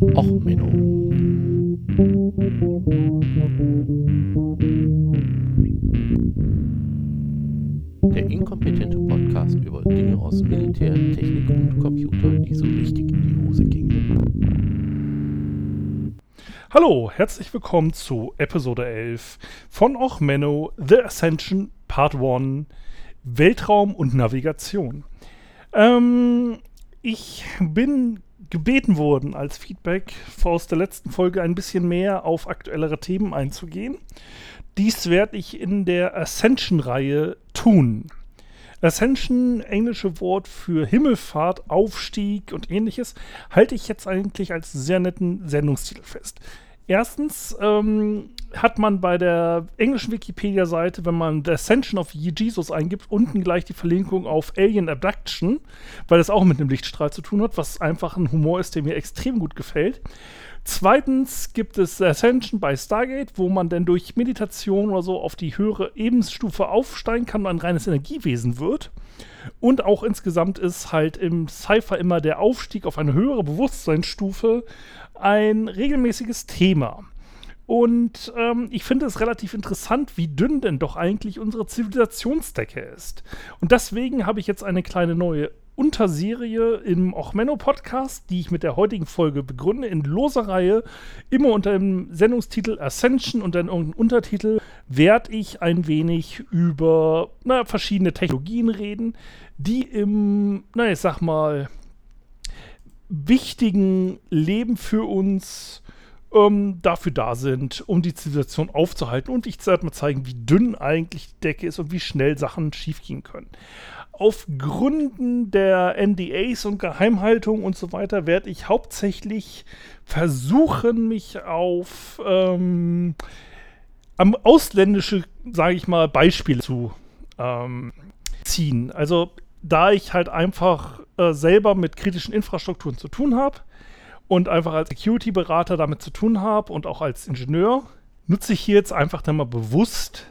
Och, Menno. Der inkompetente Podcast über Dinge aus Militär, Technik und Computer, die so richtig in die Hose gingen. Hallo, herzlich willkommen zu Episode 11 von Och Menno, The Ascension Part 1, Weltraum und Navigation. Ähm, ich bin gebeten worden, als Feedback aus der letzten Folge ein bisschen mehr auf aktuellere Themen einzugehen. Dies werde ich in der Ascension-Reihe tun. Ascension, englische Wort für Himmelfahrt, Aufstieg und ähnliches, halte ich jetzt eigentlich als sehr netten Sendungstitel fest. Erstens ähm, hat man bei der englischen Wikipedia-Seite, wenn man The Ascension of Jesus eingibt, unten gleich die Verlinkung auf Alien Abduction, weil das auch mit einem Lichtstrahl zu tun hat, was einfach ein Humor ist, der mir extrem gut gefällt. Zweitens gibt es Ascension bei Stargate, wo man dann durch Meditation oder so auf die höhere Ebensstufe aufsteigen kann und ein reines Energiewesen wird. Und auch insgesamt ist halt im Cypher immer der Aufstieg auf eine höhere Bewusstseinsstufe ein regelmäßiges Thema. Und ähm, ich finde es relativ interessant, wie dünn denn doch eigentlich unsere Zivilisationsdecke ist. Und deswegen habe ich jetzt eine kleine neue Unterserie im Ochmenno-Podcast, die ich mit der heutigen Folge begründe, in loser Reihe, immer unter dem Sendungstitel Ascension und dann irgendeinem Untertitel, werde ich ein wenig über na, verschiedene Technologien reden, die im, na, ich sag mal, wichtigen Leben für uns ähm, dafür da sind, um die Zivilisation aufzuhalten. Und ich werde mal zeigen, wie dünn eigentlich die Decke ist und wie schnell Sachen schiefgehen können. Auf Gründen der NDAs und Geheimhaltung und so weiter werde ich hauptsächlich versuchen, mich auf ähm, ausländische, sage ich mal, Beispiele zu ähm, ziehen. Also da ich halt einfach äh, selber mit kritischen Infrastrukturen zu tun habe und einfach als Security-Berater damit zu tun habe und auch als Ingenieur, nutze ich hier jetzt einfach dann mal bewusst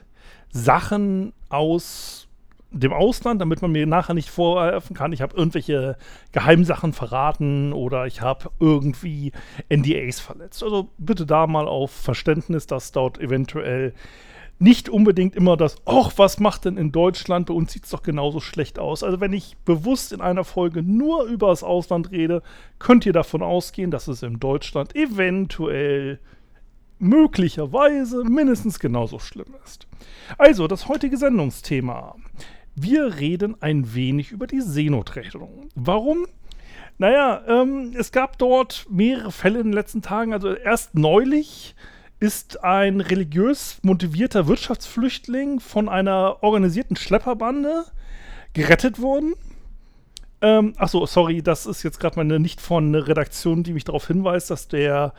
Sachen aus dem Ausland, damit man mir nachher nicht vorwerfen kann, ich habe irgendwelche Geheimsachen verraten oder ich habe irgendwie NDAs verletzt. Also bitte da mal auf Verständnis, dass dort eventuell nicht unbedingt immer das, ach, was macht denn in Deutschland? Bei uns sieht es doch genauso schlecht aus. Also wenn ich bewusst in einer Folge nur über das Ausland rede, könnt ihr davon ausgehen, dass es in Deutschland eventuell möglicherweise mindestens genauso schlimm ist. Also, das heutige Sendungsthema. Wir reden ein wenig über die Seenotrettung. Warum? Naja, ähm, es gab dort mehrere Fälle in den letzten Tagen. Also erst neulich ist ein religiös motivierter Wirtschaftsflüchtling von einer organisierten Schlepperbande gerettet worden. Ähm, achso, sorry, das ist jetzt gerade meine nicht von Redaktion, die mich darauf hinweist, dass der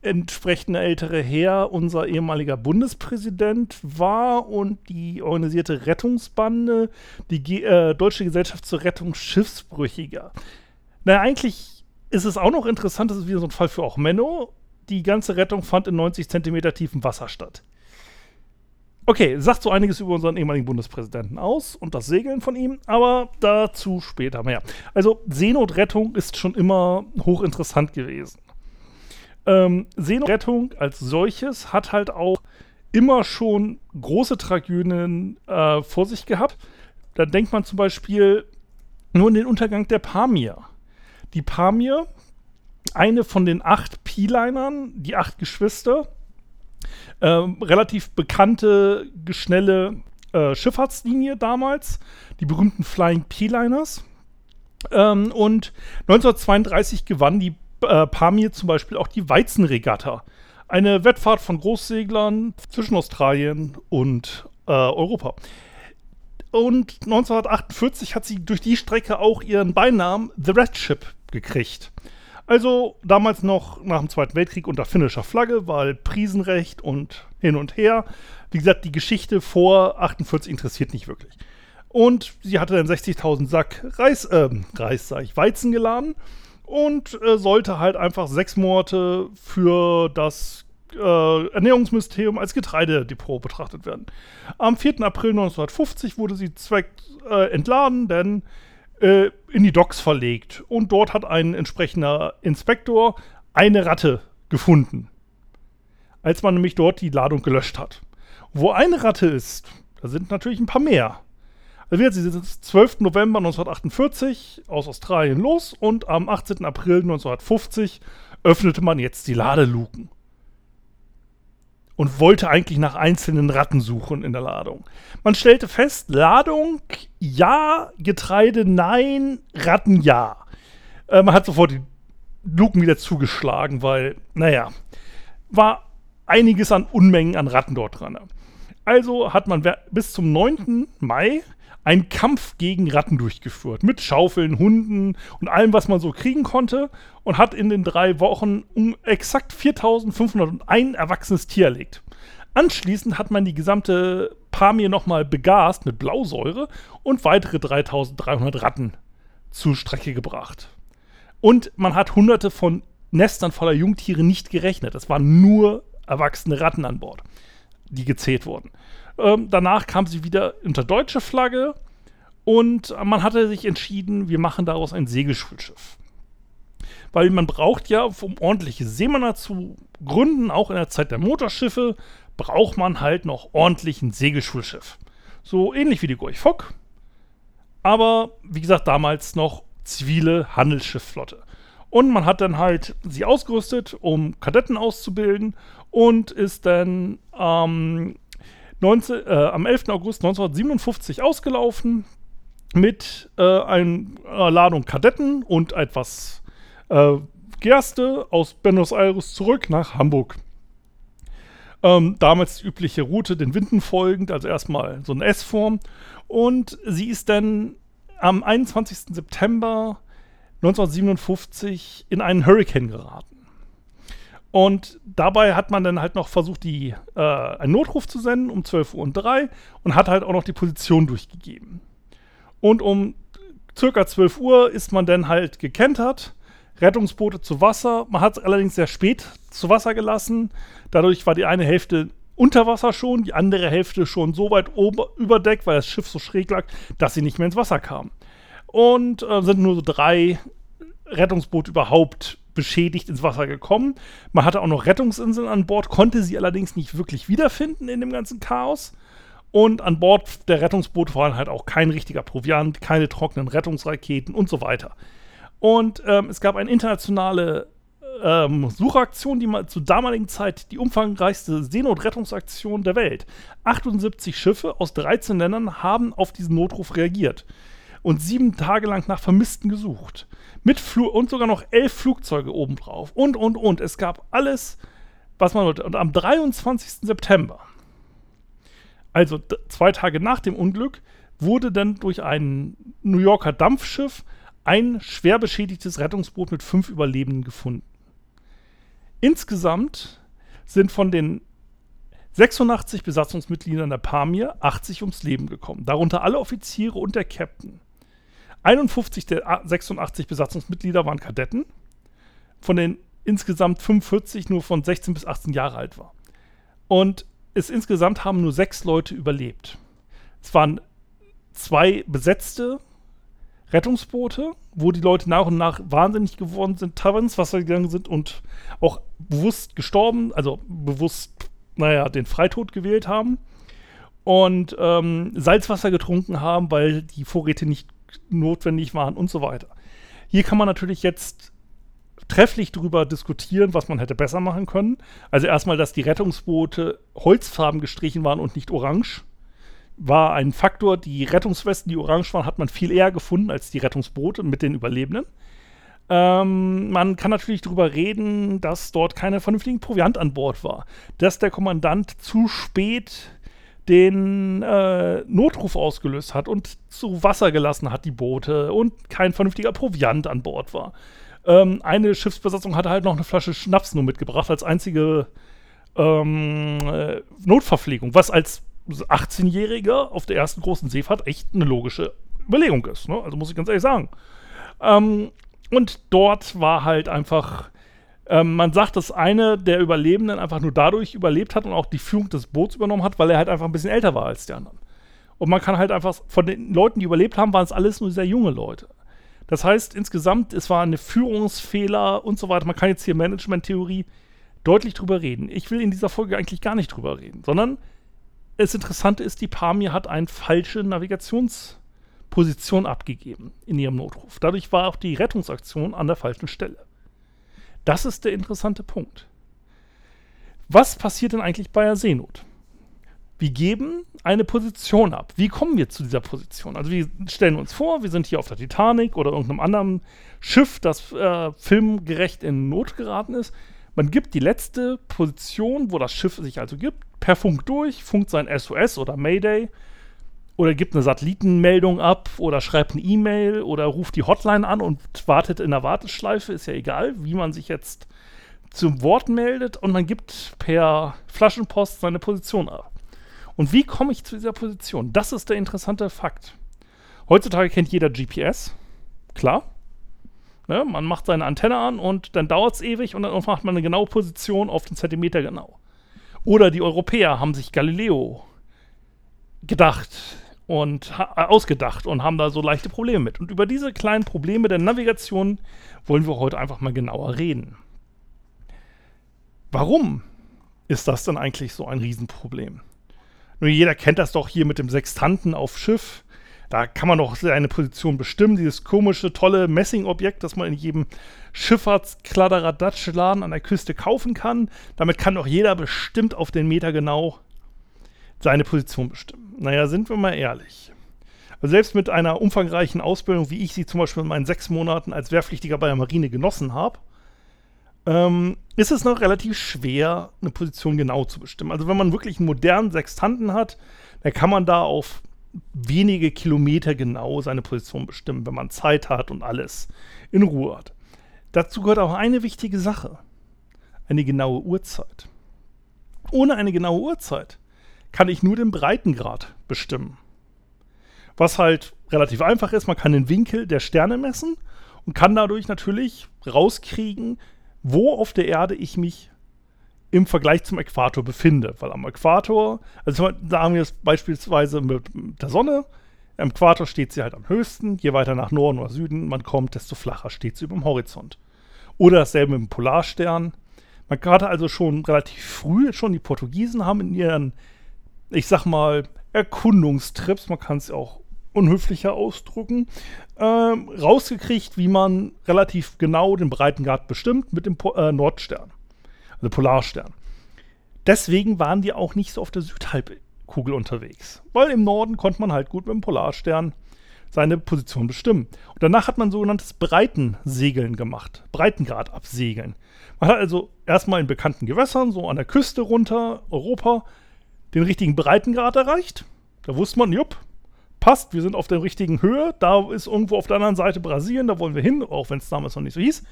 entsprechende ältere Herr unser ehemaliger Bundespräsident war und die organisierte Rettungsbande, die Ge äh, Deutsche Gesellschaft zur Rettung Schiffsbrüchiger. Naja, eigentlich ist es auch noch interessant, das ist wieder so ein Fall für auch Menno die ganze Rettung fand in 90 Zentimeter tiefem Wasser statt. Okay, sagt so einiges über unseren ehemaligen Bundespräsidenten aus und das Segeln von ihm, aber dazu später mehr. Also Seenotrettung ist schon immer hochinteressant gewesen. Ähm, Seenotrettung als solches hat halt auch immer schon große Tragödien äh, vor sich gehabt. Da denkt man zum Beispiel nur an den Untergang der Pamir. Die Pamir eine von den acht P-Linern, die acht Geschwister, äh, relativ bekannte, schnelle äh, Schifffahrtslinie damals, die berühmten Flying P-Liners. Ähm, und 1932 gewann die äh, Pamir zum Beispiel auch die Weizenregatta. Eine Wettfahrt von Großseglern zwischen Australien und äh, Europa. Und 1948 hat sie durch die Strecke auch ihren Beinamen The Red Ship gekriegt. Also damals noch nach dem Zweiten Weltkrieg unter finnischer Flagge, weil Prisenrecht und hin und her. Wie gesagt, die Geschichte vor 48 interessiert nicht wirklich. Und sie hatte dann 60.000 Sack Reis, äh, Reis, sag ich, Weizen geladen und äh, sollte halt einfach sechs Monate für das äh, Ernährungsministerium als Getreidedepot betrachtet werden. Am 4. April 1950 wurde sie zweck äh, entladen, denn äh, in die Docks verlegt. Und dort hat ein entsprechender Inspektor eine Ratte gefunden, als man nämlich dort die Ladung gelöscht hat. Wo eine Ratte ist, da sind natürlich ein paar mehr. Also wir sind 12. November 1948 aus Australien los und am 18. April 1950 öffnete man jetzt die Ladeluken. Und wollte eigentlich nach einzelnen Ratten suchen in der Ladung. Man stellte fest, Ladung ja, Getreide nein, Ratten ja. Äh, man hat sofort die Luken wieder zugeschlagen, weil, naja, war einiges an Unmengen an Ratten dort dran. Also hat man bis zum 9. Mai einen Kampf gegen Ratten durchgeführt. Mit Schaufeln, Hunden und allem, was man so kriegen konnte. Und hat in den drei Wochen um exakt 4501 erwachsenes Tier erlegt. Anschließend hat man die gesamte Pamir nochmal begast mit Blausäure und weitere 3300 Ratten zur Strecke gebracht. Und man hat hunderte von Nestern voller Jungtiere nicht gerechnet. Es waren nur erwachsene Ratten an Bord, die gezählt wurden. Ähm, danach kam sie wieder unter deutsche Flagge und man hatte sich entschieden, wir machen daraus ein Segelschulschiff. Weil man braucht ja, um ordentliche Seemänner zu gründen, auch in der Zeit der Motorschiffe, braucht man halt noch ordentlich ein Segelschulschiff. So ähnlich wie die Gorch Fock, aber wie gesagt, damals noch zivile Handelsschiffflotte. Und man hat dann halt sie ausgerüstet, um Kadetten auszubilden und ist dann ähm, 19, äh, am 11. August 1957 ausgelaufen mit äh, einer Ladung Kadetten und etwas äh, Gerste aus Buenos Aires zurück nach Hamburg. Ähm, damals die übliche Route den Winden folgend, also erstmal so eine S-Form. Und sie ist dann am 21. September 1957 in einen Hurricane geraten. Und dabei hat man dann halt noch versucht, die, äh, einen Notruf zu senden um 12 Uhr und 3 und hat halt auch noch die Position durchgegeben. Und um circa 12 Uhr ist man dann halt gekentert, Rettungsboote zu Wasser. Man hat es allerdings sehr spät zu Wasser gelassen. Dadurch war die eine Hälfte unter Wasser schon, die andere Hälfte schon so weit ober, über weil das Schiff so schräg lag, dass sie nicht mehr ins Wasser kam. Und äh, sind nur so drei Rettungsboote überhaupt beschädigt ins Wasser gekommen. Man hatte auch noch Rettungsinseln an Bord, konnte sie allerdings nicht wirklich wiederfinden in dem ganzen Chaos. Und an Bord der Rettungsboote waren halt auch kein richtiger Proviant, keine trockenen Rettungsraketen und so weiter. Und ähm, es gab eine internationale ähm, Suchaktion, die mal zur damaligen Zeit die umfangreichste Seenotrettungsaktion der Welt. 78 Schiffe aus 13 Ländern haben auf diesen Notruf reagiert und sieben Tage lang nach Vermissten gesucht. Mit Flug und sogar noch elf Flugzeuge obendrauf. Und, und, und. Es gab alles, was man wollte. Und am 23. September, also zwei Tage nach dem Unglück, wurde dann durch ein New Yorker Dampfschiff ein schwer beschädigtes Rettungsboot mit fünf Überlebenden gefunden. Insgesamt sind von den 86 Besatzungsmitgliedern der Pamir 80 ums Leben gekommen, darunter alle Offiziere und der Captain. 51 der 86 Besatzungsmitglieder waren Kadetten, von den insgesamt 45 nur von 16 bis 18 Jahre alt war. Und es insgesamt haben nur sechs Leute überlebt. Es waren zwei besetzte Rettungsboote, wo die Leute nach und nach wahnsinnig geworden sind, teilweise ins Wasser gegangen sind und auch bewusst gestorben, also bewusst, naja, den Freitod gewählt haben und ähm, Salzwasser getrunken haben, weil die Vorräte nicht notwendig waren und so weiter. Hier kann man natürlich jetzt trefflich darüber diskutieren, was man hätte besser machen können. Also erstmal, dass die Rettungsboote holzfarben gestrichen waren und nicht orange. War ein Faktor. Die Rettungswesten, die orange waren, hat man viel eher gefunden als die Rettungsboote mit den Überlebenden. Ähm, man kann natürlich darüber reden, dass dort keine vernünftigen Proviant an Bord war. Dass der Kommandant zu spät den äh, Notruf ausgelöst hat und zu Wasser gelassen hat, die Boote, und kein vernünftiger Proviant an Bord war. Ähm, eine Schiffsbesatzung hatte halt noch eine Flasche Schnaps nur mitgebracht als einzige ähm, äh, Notverpflegung, was als 18-Jähriger auf der ersten großen Seefahrt echt eine logische Überlegung ist. Ne? Also muss ich ganz ehrlich sagen. Ähm, und dort war halt einfach ähm, man sagt, dass eine der Überlebenden einfach nur dadurch überlebt hat und auch die Führung des Boots übernommen hat, weil er halt einfach ein bisschen älter war als die anderen. Und man kann halt einfach, von den Leuten, die überlebt haben, waren es alles nur sehr junge Leute. Das heißt, insgesamt, es war eine Führungsfehler und so weiter. Man kann jetzt hier Management-Theorie deutlich drüber reden. Ich will in dieser Folge eigentlich gar nicht drüber reden, sondern das Interessante ist, die Pamir hat eine falsche Navigationsposition abgegeben in ihrem Notruf. Dadurch war auch die Rettungsaktion an der falschen Stelle. Das ist der interessante Punkt. Was passiert denn eigentlich bei einer Seenot? Wir geben eine Position ab. Wie kommen wir zu dieser Position? Also wir stellen uns vor, wir sind hier auf der Titanic oder irgendeinem anderen Schiff, das äh, filmgerecht in Not geraten ist. Man gibt die letzte Position, wo das Schiff sich also gibt, per Funk durch, funkt sein SOS oder Mayday oder gibt eine Satellitenmeldung ab oder schreibt eine E-Mail oder ruft die Hotline an und wartet in der Warteschleife, ist ja egal, wie man sich jetzt zum Wort meldet und man gibt per Flaschenpost seine Position ab. Und wie komme ich zu dieser Position? Das ist der interessante Fakt. Heutzutage kennt jeder GPS, klar. Ne, man macht seine Antenne an und dann dauert es ewig und dann macht man eine genaue Position auf den Zentimeter genau. Oder die Europäer haben sich Galileo gedacht und äh, ausgedacht und haben da so leichte Probleme mit. Und über diese kleinen Probleme der Navigation wollen wir heute einfach mal genauer reden. Warum ist das denn eigentlich so ein Riesenproblem? Nur jeder kennt das doch hier mit dem Sextanten auf Schiff. Da kann man doch seine Position bestimmen. Dieses komische, tolle Messingobjekt, das man in jedem Schifffahrtskladderaddatschladen an der Küste kaufen kann. Damit kann doch jeder bestimmt auf den Meter genau seine Position bestimmen. Naja, sind wir mal ehrlich. Also selbst mit einer umfangreichen Ausbildung, wie ich sie zum Beispiel in meinen sechs Monaten als Wehrpflichtiger bei der Marine genossen habe, ähm, ist es noch relativ schwer, eine Position genau zu bestimmen. Also wenn man wirklich einen modernen Sextanten hat, dann kann man da auf wenige Kilometer genau seine Position bestimmen, wenn man Zeit hat und alles in Ruhe hat. Dazu gehört auch eine wichtige Sache, eine genaue Uhrzeit. Ohne eine genaue Uhrzeit kann ich nur den Breitengrad bestimmen. Was halt relativ einfach ist, man kann den Winkel der Sterne messen und kann dadurch natürlich rauskriegen, wo auf der Erde ich mich im Vergleich zum Äquator befinde. Weil am Äquator, also sagen wir es beispielsweise mit der Sonne, am Äquator steht sie halt am höchsten, je weiter nach Norden oder Süden man kommt, desto flacher steht sie über dem Horizont. Oder dasselbe mit dem Polarstern. Man hatte also schon relativ früh, schon die Portugiesen haben in ihren, ich sag mal, Erkundungstrips, man kann es auch unhöflicher ausdrucken, ähm, rausgekriegt, wie man relativ genau den Breitengrad bestimmt mit dem po äh, Nordstern, also Polarstern. Deswegen waren die auch nicht so auf der Südhalbkugel unterwegs, weil im Norden konnte man halt gut mit dem Polarstern seine Position bestimmen. Und danach hat man sogenanntes Breitensegeln gemacht, Breitengrad absegeln. Man hat also erstmal in bekannten Gewässern, so an der Küste runter, Europa, den richtigen Breitengrad erreicht. Da wusste man, jupp, passt, wir sind auf der richtigen Höhe, da ist irgendwo auf der anderen Seite Brasilien, da wollen wir hin, auch wenn es damals noch nicht so hieß.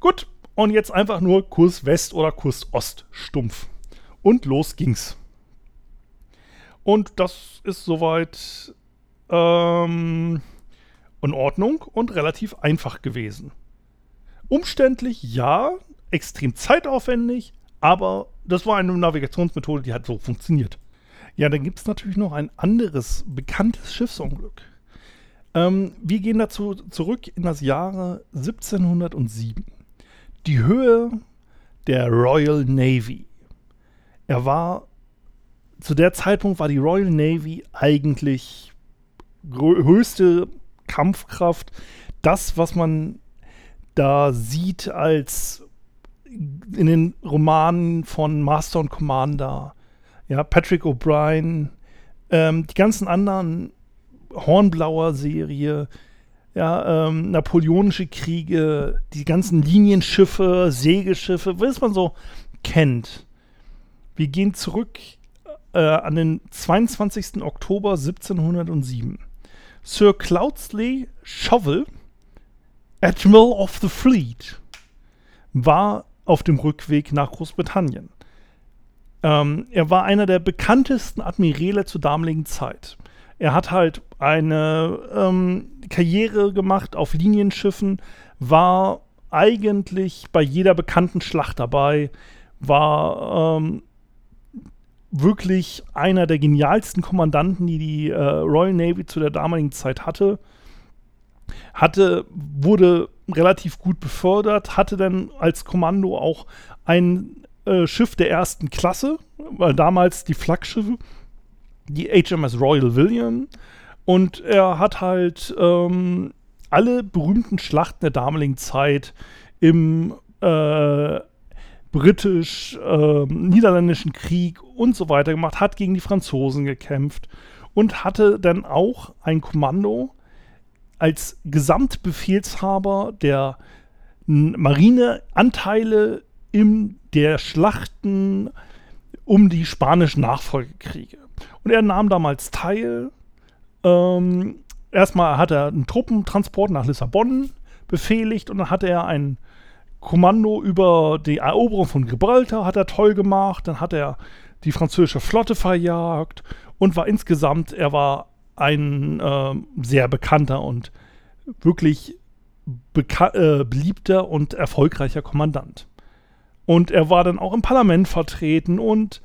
Gut, und jetzt einfach nur Kurs West oder Kurs Ost stumpf. Und los ging's. Und das ist soweit ähm, in Ordnung und relativ einfach gewesen. Umständlich, ja, extrem zeitaufwendig, aber das war eine Navigationsmethode, die hat so funktioniert. Ja, dann gibt es natürlich noch ein anderes bekanntes Schiffsunglück. Ähm, wir gehen dazu zurück in das Jahre 1707. Die Höhe der Royal Navy. Er war, zu der Zeitpunkt war die Royal Navy eigentlich höchste Kampfkraft. Das, was man da sieht als in den Romanen von Master und Commander, ja, Patrick O'Brien, ähm, die ganzen anderen Hornblauer Serie, ja, ähm, napoleonische Kriege, die ganzen Linienschiffe, Segelschiffe, was man so kennt. Wir gehen zurück äh, an den 22. Oktober 1707. Sir Cloudsley Shovel, Admiral of the Fleet, war auf dem Rückweg nach Großbritannien. Ähm, er war einer der bekanntesten Admiräle zur damaligen Zeit. Er hat halt eine ähm, Karriere gemacht auf Linienschiffen, war eigentlich bei jeder bekannten Schlacht dabei, war ähm, wirklich einer der genialsten Kommandanten, die die äh, Royal Navy zu der damaligen Zeit hatte. Hatte, wurde relativ gut befördert, hatte dann als Kommando auch ein äh, Schiff der ersten Klasse, weil damals die Flaggschiffe, die HMS Royal William. Und er hat halt ähm, alle berühmten Schlachten der damaligen Zeit im äh, britisch-niederländischen ähm, Krieg und so weiter gemacht, hat gegen die Franzosen gekämpft und hatte dann auch ein Kommando als Gesamtbefehlshaber der Marineanteile in der Schlachten um die spanischen Nachfolgekriege. Und er nahm damals teil. Ähm, erstmal hat er einen Truppentransport nach Lissabon befehligt und dann hat er ein Kommando über die Eroberung von Gibraltar hat er toll gemacht. Dann hat er die französische Flotte verjagt und war insgesamt, er war ein äh, sehr bekannter und wirklich äh, beliebter und erfolgreicher Kommandant. Und er war dann auch im Parlament vertreten und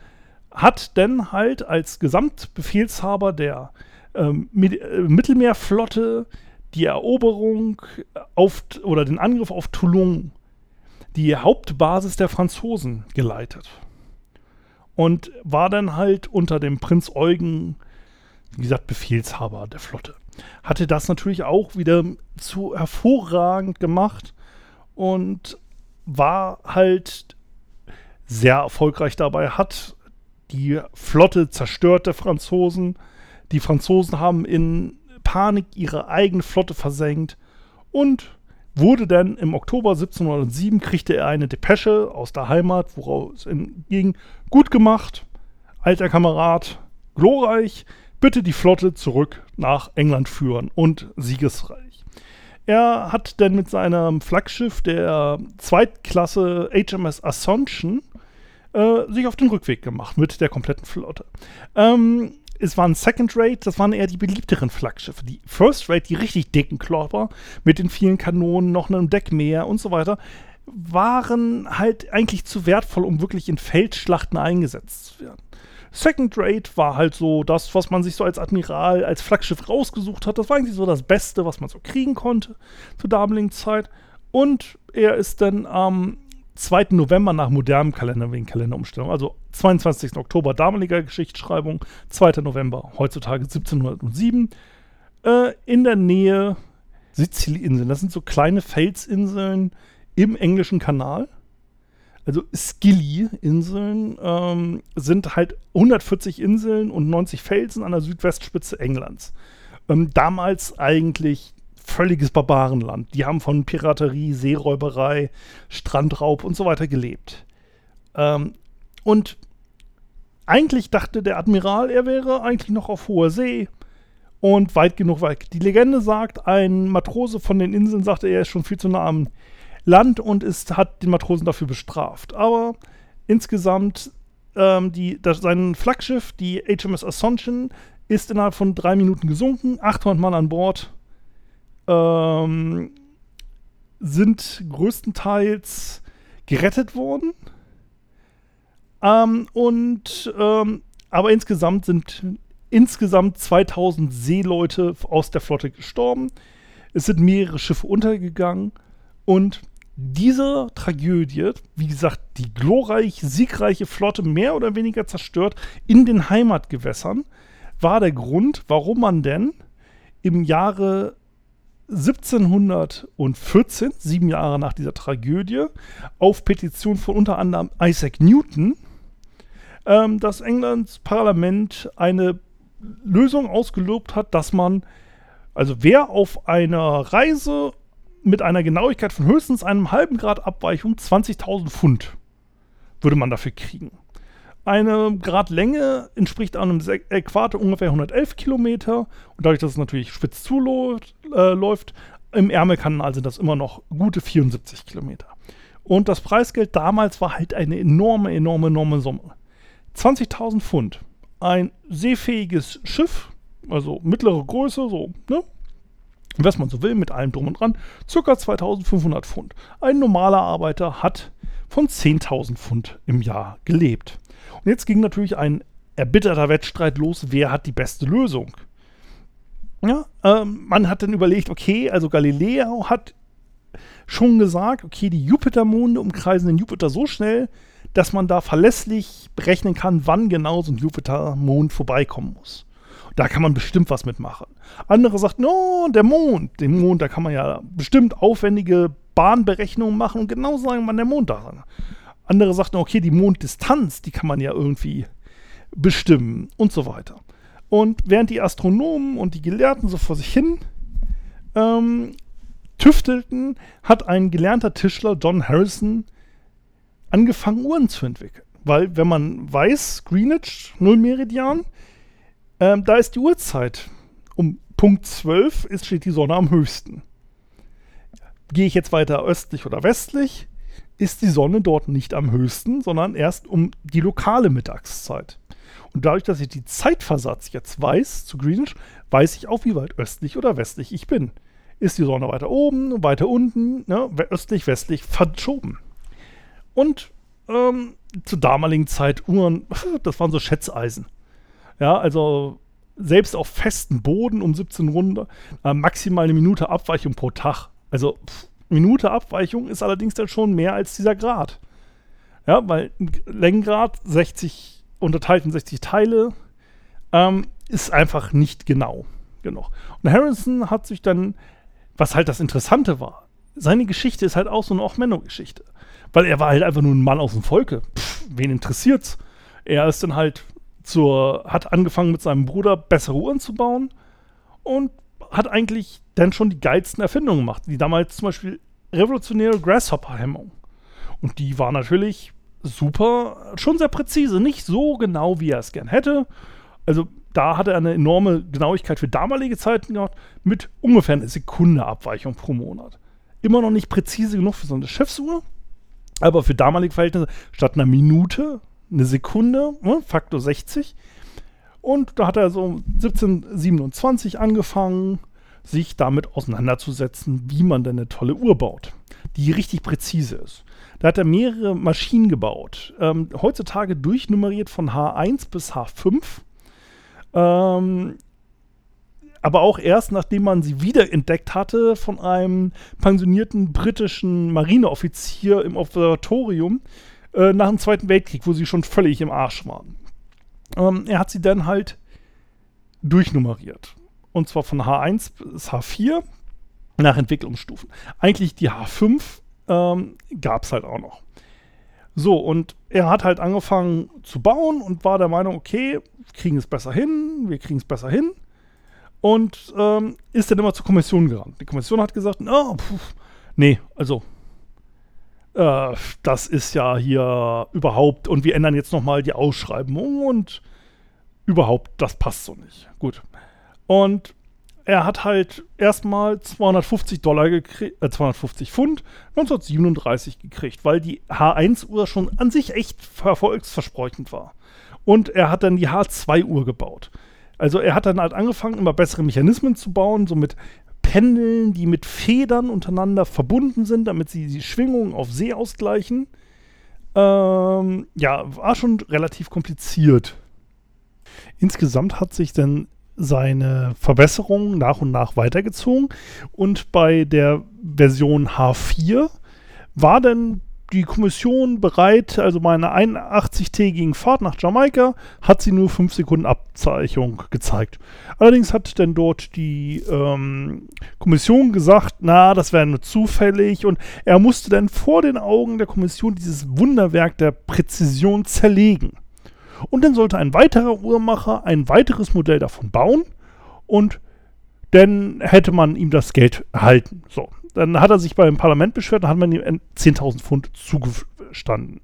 hat dann halt als Gesamtbefehlshaber der ähm, äh, Mittelmeerflotte die Eroberung auf oder den Angriff auf Toulon, die Hauptbasis der Franzosen, geleitet. Und war dann halt unter dem Prinz Eugen, wie gesagt, Befehlshaber der Flotte. Hatte das natürlich auch wieder zu hervorragend gemacht und war halt sehr erfolgreich dabei, hat die Flotte zerstört der Franzosen. Die Franzosen haben in Panik ihre eigene Flotte versenkt und wurde dann im Oktober 1707 kriegte er eine Depesche aus der Heimat, woraus es ging, gut gemacht, alter Kamerad, glorreich, bitte die Flotte zurück nach England führen und siegesreich. Er hat dann mit seinem Flaggschiff der Zweitklasse HMS Assumption äh, sich auf den Rückweg gemacht mit der kompletten Flotte. Ähm, es waren Second Rate, das waren eher die beliebteren Flaggschiffe. Die First Rate, die richtig dicken Klopper mit den vielen Kanonen, noch einem Deck mehr und so weiter, waren halt eigentlich zu wertvoll, um wirklich in Feldschlachten eingesetzt zu werden. Second Rate war halt so das, was man sich so als Admiral, als Flaggschiff rausgesucht hat. Das war eigentlich so das Beste, was man so kriegen konnte zur damaligen Zeit. Und er ist dann am 2. November nach modernem Kalender wegen Kalenderumstellung. Also 22. Oktober damaliger Geschichtsschreibung, 2. November heutzutage 1707. Äh, in der Nähe Sizili-Inseln. Das sind so kleine Felsinseln im englischen Kanal. Also Scilly-Inseln ähm, sind halt 140 Inseln und 90 Felsen an der Südwestspitze Englands. Ähm, damals eigentlich völliges Barbarenland. Die haben von Piraterie, Seeräuberei, Strandraub und so weiter gelebt. Ähm, und eigentlich dachte der Admiral, er wäre eigentlich noch auf hoher See und weit genug weg. Die Legende sagt, ein Matrose von den Inseln sagte, er ist schon viel zu nah am Land und ist, hat den Matrosen dafür bestraft. Aber insgesamt, ähm, die, das, sein Flaggschiff, die HMS Assumption, ist innerhalb von drei Minuten gesunken, 800 Mann an Bord ähm, sind größtenteils gerettet worden. Ähm, und ähm, aber insgesamt sind insgesamt 2000 Seeleute aus der Flotte gestorben. Es sind mehrere Schiffe untergegangen und diese Tragödie, wie gesagt, die glorreich siegreiche Flotte mehr oder weniger zerstört in den Heimatgewässern, war der Grund, warum man denn im Jahre 1714, sieben Jahre nach dieser Tragödie, auf Petition von unter anderem Isaac Newton, ähm, dass Englands Parlament eine Lösung ausgelobt hat, dass man, also wer auf einer Reise mit einer Genauigkeit von höchstens einem halben Grad Abweichung 20.000 Pfund würde man dafür kriegen. Eine Gradlänge entspricht einem Äquator ungefähr 111 Kilometer. Und dadurch, dass es natürlich spitz zuläuft, äh, läuft, im Ärmelkanal sind das immer noch gute 74 Kilometer. Und das Preisgeld damals war halt eine enorme, enorme, enorme Summe. 20.000 Pfund. Ein seefähiges Schiff, also mittlere Größe, so, ne? Was man so will, mit allem drum und dran, circa 2500 Pfund. Ein normaler Arbeiter hat von 10.000 Pfund im Jahr gelebt. Und jetzt ging natürlich ein erbitterter Wettstreit los, wer hat die beste Lösung. Ja, ähm, man hat dann überlegt, okay, also Galileo hat schon gesagt, okay, die Jupitermonde umkreisen den Jupiter so schnell, dass man da verlässlich berechnen kann, wann genau so ein Jupitermond vorbeikommen muss. Da kann man bestimmt was mitmachen. Andere sagt, no, der Mond, den Mond, da kann man ja bestimmt aufwendige Bahnberechnungen machen und genau sagen, wann der Mond da ist. Andere sagten, okay, die Monddistanz, die kann man ja irgendwie bestimmen und so weiter. Und während die Astronomen und die Gelehrten so vor sich hin ähm, tüftelten, hat ein gelernter Tischler, John Harrison, angefangen, Uhren zu entwickeln. Weil, wenn man weiß, Greenwich, Nullmeridian, ähm, da ist die Uhrzeit. Um Punkt 12 ist, steht die Sonne am höchsten. Gehe ich jetzt weiter östlich oder westlich, ist die Sonne dort nicht am höchsten, sondern erst um die lokale Mittagszeit. Und dadurch, dass ich die Zeitversatz jetzt weiß zu Greenwich, weiß ich auch, wie weit östlich oder westlich ich bin. Ist die Sonne weiter oben, weiter unten, ne, östlich, westlich verschoben. Und ähm, zur damaligen Zeit Uhren, das waren so Schätzeisen. Ja, also selbst auf festem Boden um 17 Runden äh, maximal eine Minute Abweichung pro Tag. Also pff, Minute Abweichung ist allerdings dann schon mehr als dieser Grad. Ja, weil Längengrad 60 unterteilt in 60 Teile ähm, ist einfach nicht genau genug. Und Harrison hat sich dann, was halt das Interessante war, seine Geschichte ist halt auch so eine Ochmenno-Geschichte. Weil er war halt einfach nur ein Mann aus dem Volke. Pff, wen interessiert's? Er ist dann halt zur, hat angefangen mit seinem Bruder bessere Uhren zu bauen und hat eigentlich dann schon die geilsten Erfindungen gemacht. Die damals zum Beispiel revolutionäre Grasshopper-Hemmung. Und die war natürlich super, schon sehr präzise, nicht so genau, wie er es gern hätte. Also da hatte er eine enorme Genauigkeit für damalige Zeiten gehabt, mit ungefähr einer Sekunde Abweichung pro Monat. Immer noch nicht präzise genug für so eine Schiffsuhr, aber für damalige Verhältnisse statt einer Minute eine Sekunde, ne, Faktor 60. Und da hat er so 1727 angefangen, sich damit auseinanderzusetzen, wie man denn eine tolle Uhr baut, die richtig präzise ist. Da hat er mehrere Maschinen gebaut, ähm, heutzutage durchnummeriert von H1 bis H5. Ähm, aber auch erst nachdem man sie wiederentdeckt hatte von einem pensionierten britischen Marineoffizier im Observatorium äh, nach dem Zweiten Weltkrieg, wo sie schon völlig im Arsch waren. Ähm, er hat sie dann halt durchnummeriert. Und zwar von H1 bis H4 nach Entwicklungsstufen. Eigentlich die H5 ähm, gab es halt auch noch. So, und er hat halt angefangen zu bauen und war der Meinung, okay, kriegen es besser hin, wir kriegen es besser hin und ähm, ist dann immer zur Kommission gerannt. Die Kommission hat gesagt, oh, pf, nee, also äh, das ist ja hier überhaupt und wir ändern jetzt nochmal die Ausschreibung und überhaupt, das passt so nicht. Gut. Und er hat halt erstmal 250 Dollar gekriegt, äh, 250 Pfund 1937 gekriegt, weil die H1-Uhr schon an sich echt erfolgsversprechend war. Und er hat dann die H2-Uhr gebaut. Also er hat dann halt angefangen, immer bessere Mechanismen zu bauen, so mit Pendeln, die mit Federn untereinander verbunden sind, damit sie die Schwingungen auf See ausgleichen. Ähm, ja, war schon relativ kompliziert. Insgesamt hat sich dann seine Verbesserungen nach und nach weitergezogen und bei der Version H4 war dann die Kommission bereit, also bei einer 81-tägigen Fahrt nach Jamaika hat sie nur 5 Sekunden Abzeichung gezeigt. Allerdings hat dann dort die ähm, Kommission gesagt, na, das wäre nur zufällig und er musste dann vor den Augen der Kommission dieses Wunderwerk der Präzision zerlegen. Und dann sollte ein weiterer Uhrmacher ein weiteres Modell davon bauen und dann hätte man ihm das Geld erhalten. So, dann hat er sich beim Parlament beschwert, dann hat man ihm 10.000 Pfund zugestanden.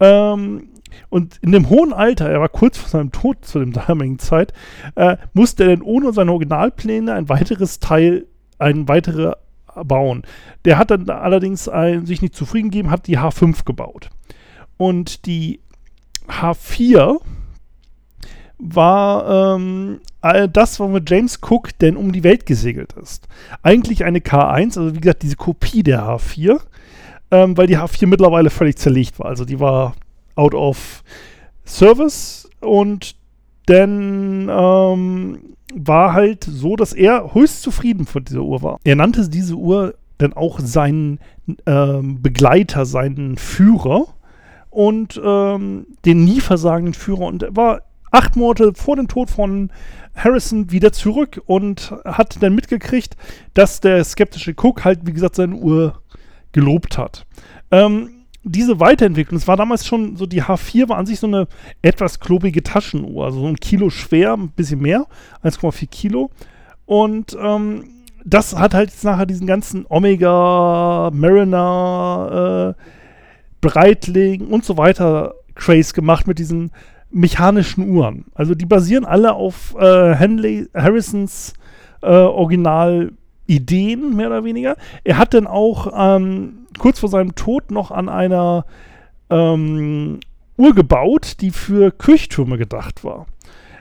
Ähm, und in dem hohen Alter, er war kurz vor seinem Tod zu dem damaligen Zeit, äh, musste er dann ohne seine Originalpläne ein weiteres Teil, ein weiterer bauen. Der hat dann allerdings ein, sich nicht zufrieden gegeben, hat die H5 gebaut. Und die H4 war ähm, das, womit James Cook denn um die Welt gesegelt ist. Eigentlich eine K1, also wie gesagt, diese Kopie der H4, ähm, weil die H4 mittlerweile völlig zerlegt war. Also die war out of service und dann ähm, war halt so, dass er höchst zufrieden von dieser Uhr war. Er nannte diese Uhr dann auch seinen ähm, Begleiter, seinen Führer und ähm, den nie versagenden Führer. Und er war acht Monate vor dem Tod von Harrison wieder zurück und hat dann mitgekriegt, dass der skeptische Cook halt, wie gesagt, seine Uhr gelobt hat. Ähm, diese Weiterentwicklung, es war damals schon so, die H4 war an sich so eine etwas klobige Taschenuhr, also so ein Kilo schwer, ein bisschen mehr, 1,4 Kilo. Und ähm, das hat halt jetzt nachher diesen ganzen Omega, Mariner, äh, Breitling und so weiter Craze gemacht mit diesen mechanischen Uhren. Also die basieren alle auf äh, Henley Harrisons äh, Original Ideen, mehr oder weniger. Er hat dann auch ähm, kurz vor seinem Tod noch an einer ähm, Uhr gebaut, die für Kirchtürme gedacht war.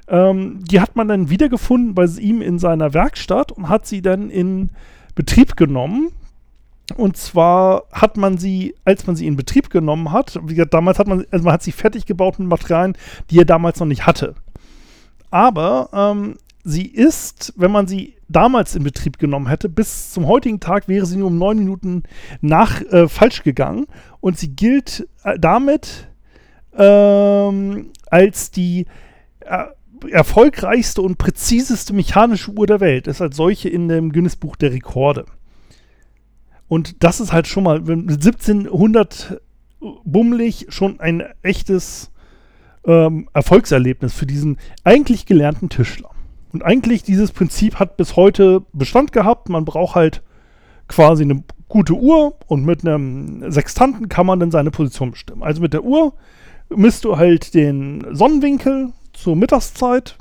Ähm, die hat man dann wiedergefunden bei ihm in seiner Werkstatt und hat sie dann in Betrieb genommen. Und zwar hat man sie, als man sie in Betrieb genommen hat, wie gesagt, damals hat man, also man hat sie fertig gebaut mit Materialien, die er damals noch nicht hatte. Aber ähm, sie ist, wenn man sie damals in Betrieb genommen hätte, bis zum heutigen Tag wäre sie nur um neun Minuten nach äh, falsch gegangen und sie gilt äh, damit ähm, als die äh, erfolgreichste und präziseste mechanische Uhr der Welt. Ist als solche in dem Guinness Buch der Rekorde. Und das ist halt schon mal 1700 bummelig schon ein echtes ähm, Erfolgserlebnis für diesen eigentlich gelernten Tischler. Und eigentlich dieses Prinzip hat bis heute Bestand gehabt. Man braucht halt quasi eine gute Uhr und mit einem Sextanten kann man dann seine Position bestimmen. Also mit der Uhr misst du halt den Sonnenwinkel zur Mittagszeit.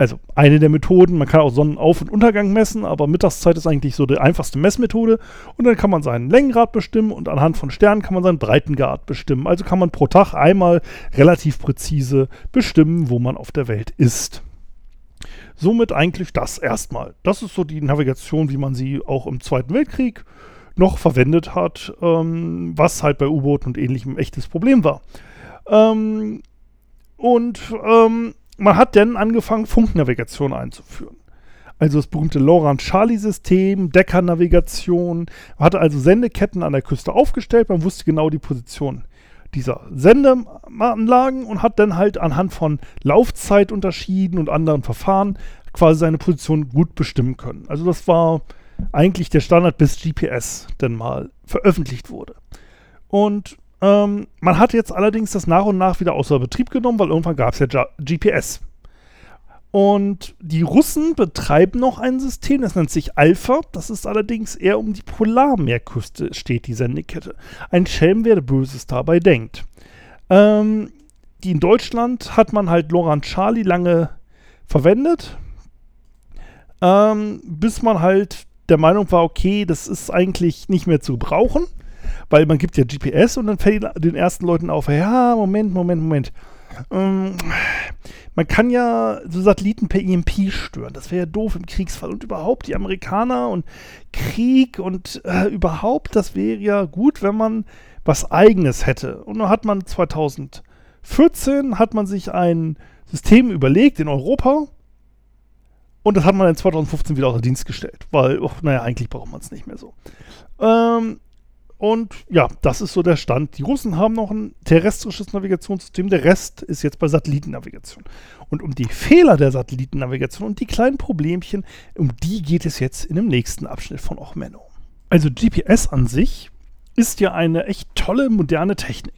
Also eine der Methoden, man kann auch Sonnenauf- und Untergang messen, aber Mittagszeit ist eigentlich so die einfachste Messmethode. Und dann kann man seinen Längengrad bestimmen und anhand von Sternen kann man seinen Breitengrad bestimmen. Also kann man pro Tag einmal relativ präzise bestimmen, wo man auf der Welt ist. Somit eigentlich das erstmal. Das ist so die Navigation, wie man sie auch im Zweiten Weltkrieg noch verwendet hat, ähm, was halt bei U-Booten und ähnlichem echtes Problem war. Ähm, und ähm, man hat dann angefangen, Funknavigation einzuführen. Also das berühmte Lorand-Charlie-System, Deckernavigation. Man hatte also Sendeketten an der Küste aufgestellt, man wusste genau die Position dieser Sendeanlagen und hat dann halt anhand von Laufzeitunterschieden und anderen Verfahren quasi seine Position gut bestimmen können. Also das war eigentlich der Standard, bis GPS dann mal veröffentlicht wurde. Und ähm, man hat jetzt allerdings das nach und nach wieder außer Betrieb genommen, weil irgendwann gab es ja GPS. Und die Russen betreiben noch ein System, das nennt sich Alpha. Das ist allerdings eher um die Polarmeerküste steht die Sendekette. Ein Schelm, wer Böses dabei denkt. Ähm, die in Deutschland hat man halt Loran Charlie lange verwendet, ähm, bis man halt der Meinung war, okay, das ist eigentlich nicht mehr zu brauchen, weil man gibt ja GPS und dann fällt den ersten Leuten auf, ja, Moment, Moment, Moment. Ähm, man kann ja so Satelliten per EMP stören. Das wäre ja doof im Kriegsfall. Und überhaupt die Amerikaner und Krieg und äh, überhaupt, das wäre ja gut, wenn man was Eigenes hätte. Und dann hat man 2014 hat man sich ein System überlegt in Europa. Und das hat man in 2015 wieder außer Dienst gestellt, weil, oh, naja, eigentlich braucht man es nicht mehr so. Ähm, und ja, das ist so der Stand. Die Russen haben noch ein terrestrisches Navigationssystem, der Rest ist jetzt bei Satellitennavigation. Und um die Fehler der Satellitennavigation und die kleinen Problemchen, um die geht es jetzt in dem nächsten Abschnitt von Och Menno. Also GPS an sich ist ja eine echt tolle moderne Technik.